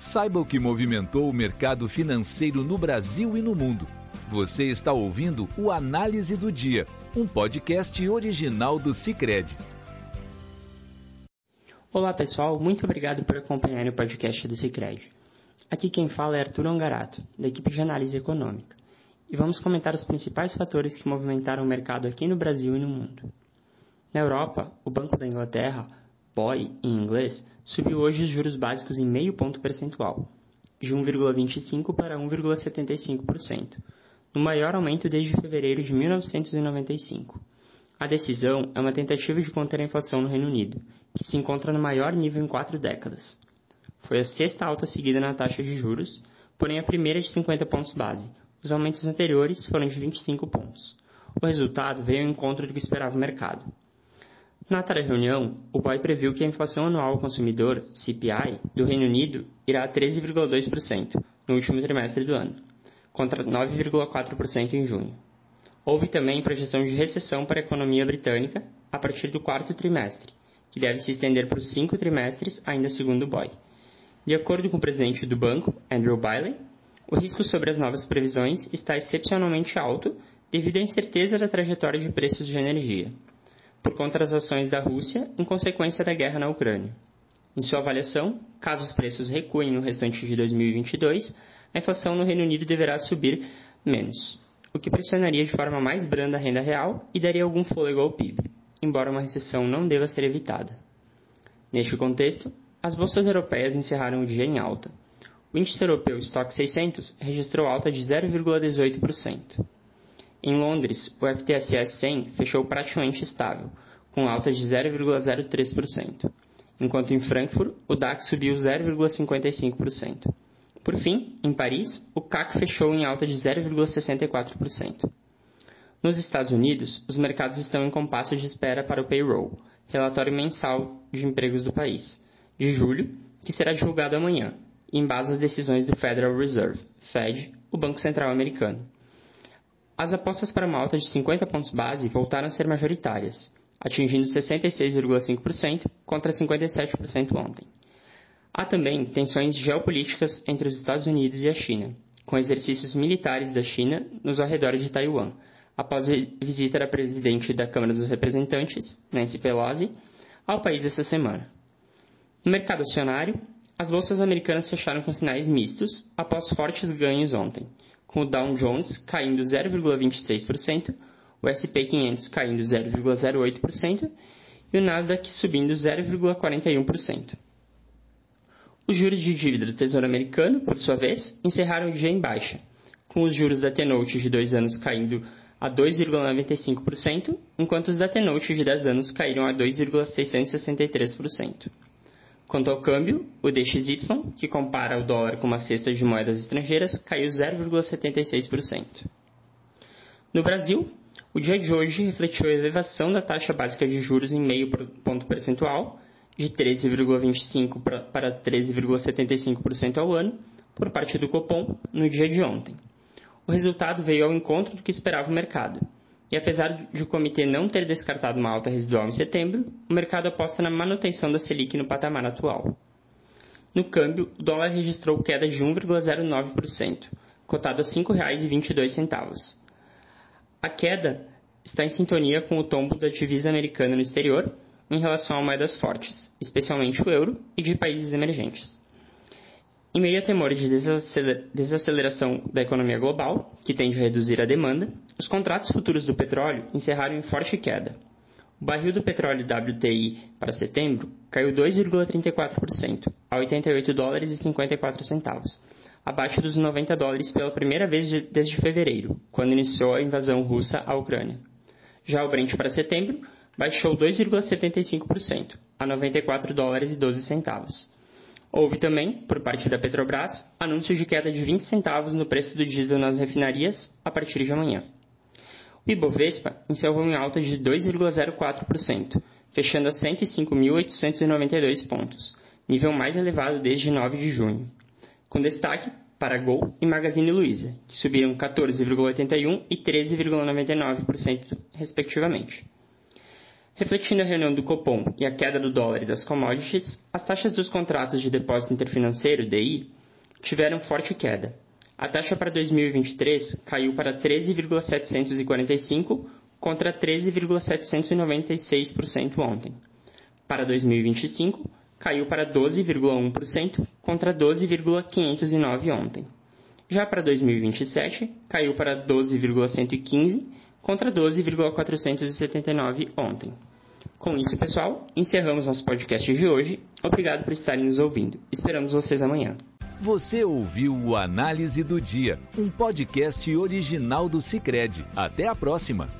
Saiba o que movimentou o mercado financeiro no Brasil e no mundo. Você está ouvindo o Análise do Dia, um podcast original do Cicred. Olá pessoal, muito obrigado por acompanhar o podcast do Cicred. Aqui quem fala é Arthur Angarato, da equipe de análise econômica, e vamos comentar os principais fatores que movimentaram o mercado aqui no Brasil e no mundo. Na Europa, o Banco da Inglaterra BOE em inglês, subiu hoje os juros básicos em meio ponto percentual, de 1,25% para 1,75%, no maior aumento desde fevereiro de 1995. A decisão é uma tentativa de conter a inflação no Reino Unido, que se encontra no maior nível em quatro décadas. Foi a sexta alta seguida na taxa de juros, porém a primeira de 50 pontos base. Os aumentos anteriores foram de 25 pontos. O resultado veio ao encontro do que esperava o mercado. Na da reunião, o BOE previu que a inflação anual ao consumidor, CPI, do Reino Unido irá a 13,2% no último trimestre do ano, contra 9,4% em junho. Houve também projeção de recessão para a economia britânica a partir do quarto trimestre, que deve se estender os cinco trimestres, ainda segundo o BOE. De acordo com o presidente do banco, Andrew Bailey, o risco sobre as novas previsões está excepcionalmente alto devido à incerteza da trajetória de preços de energia por conta das ações da Rússia em consequência da guerra na Ucrânia. Em sua avaliação, caso os preços recuem no restante de 2022, a inflação no Reino Unido deverá subir menos, o que pressionaria de forma mais branda a renda real e daria algum fôlego ao PIB, embora uma recessão não deva ser evitada. Neste contexto, as bolsas europeias encerraram o dia em alta. O índice europeu Stock 600 registrou alta de 0,18%. Em Londres, o FTSE 100 fechou praticamente estável, com alta de 0,03%, enquanto em Frankfurt o DAX subiu 0,55%. Por fim, em Paris, o CAC fechou em alta de 0,64%. Nos Estados Unidos, os mercados estão em compasso de espera para o payroll, relatório mensal de empregos do país, de julho, que será divulgado amanhã, em base às decisões do Federal Reserve, Fed, o Banco Central americano. As apostas para uma alta de 50 pontos base voltaram a ser majoritárias, atingindo 66,5% contra 57% ontem. Há também tensões geopolíticas entre os Estados Unidos e a China, com exercícios militares da China nos arredores de Taiwan, após a visita da presidente da Câmara dos Representantes, Nancy Pelosi, ao país essa semana. No mercado acionário, as bolsas americanas fecharam com sinais mistos após fortes ganhos ontem, com o Dow Jones caindo 0,26%, o S&P 500 caindo 0,08% e o Nasdaq subindo 0,41%. Os juros de dívida do Tesouro Americano, por sua vez, encerraram o dia em baixa, com os juros da T-Note de 2 anos caindo a 2,95%, enquanto os da T-Note de 10 anos caíram a 2,663%. Quanto ao câmbio, o DXY, que compara o dólar com uma cesta de moedas estrangeiras, caiu 0,76%. No Brasil, o dia de hoje refletiu a elevação da taxa básica de juros em meio ponto percentual, de 13,25% para 13,75% ao ano, por parte do Copom, no dia de ontem. O resultado veio ao encontro do que esperava o mercado, e apesar de o comitê não ter descartado uma alta residual em setembro, o mercado aposta na manutenção da Selic no patamar atual. No câmbio, o dólar registrou queda de 1,09%, cotado a R$ 5,22. A queda está em sintonia com o tombo da divisa americana no exterior em relação a moedas fortes, especialmente o euro e de países emergentes. Em meio a temores de desaceleração da economia global, que tende a reduzir a demanda, os contratos futuros do petróleo encerraram em forte queda. O barril do petróleo WTI para setembro caiu 2,34%, a 88 dólares e 54 centavos, abaixo dos 90 dólares pela primeira vez desde fevereiro, quando iniciou a invasão russa à Ucrânia. Já o Brent para setembro baixou 2,75%, a 94 dólares e 12 centavos. Houve também, por parte da Petrobras, anúncio de queda de 20 centavos no preço do diesel nas refinarias a partir de amanhã. O Ibovespa encerrou em alta de 2,04%, fechando a 105.892 pontos, nível mais elevado desde 9 de junho, com destaque para Gol e Magazine Luiza, que subiram 14,81% e 13,99%, respectivamente. Refletindo a reunião do Copom e a queda do dólar e das commodities, as taxas dos contratos de depósito interfinanceiro, DI, tiveram forte queda. A taxa para 2023 caiu para 13,745 contra 13,796% ontem. Para 2025, caiu para 12,1% contra 12,509 ontem. Já para 2027, caiu para 12,115 contra 12,479 ontem. Com isso, pessoal, encerramos nosso podcast de hoje. Obrigado por estarem nos ouvindo. Esperamos vocês amanhã. Você ouviu o Análise do Dia, um podcast original do Cicred. Até a próxima!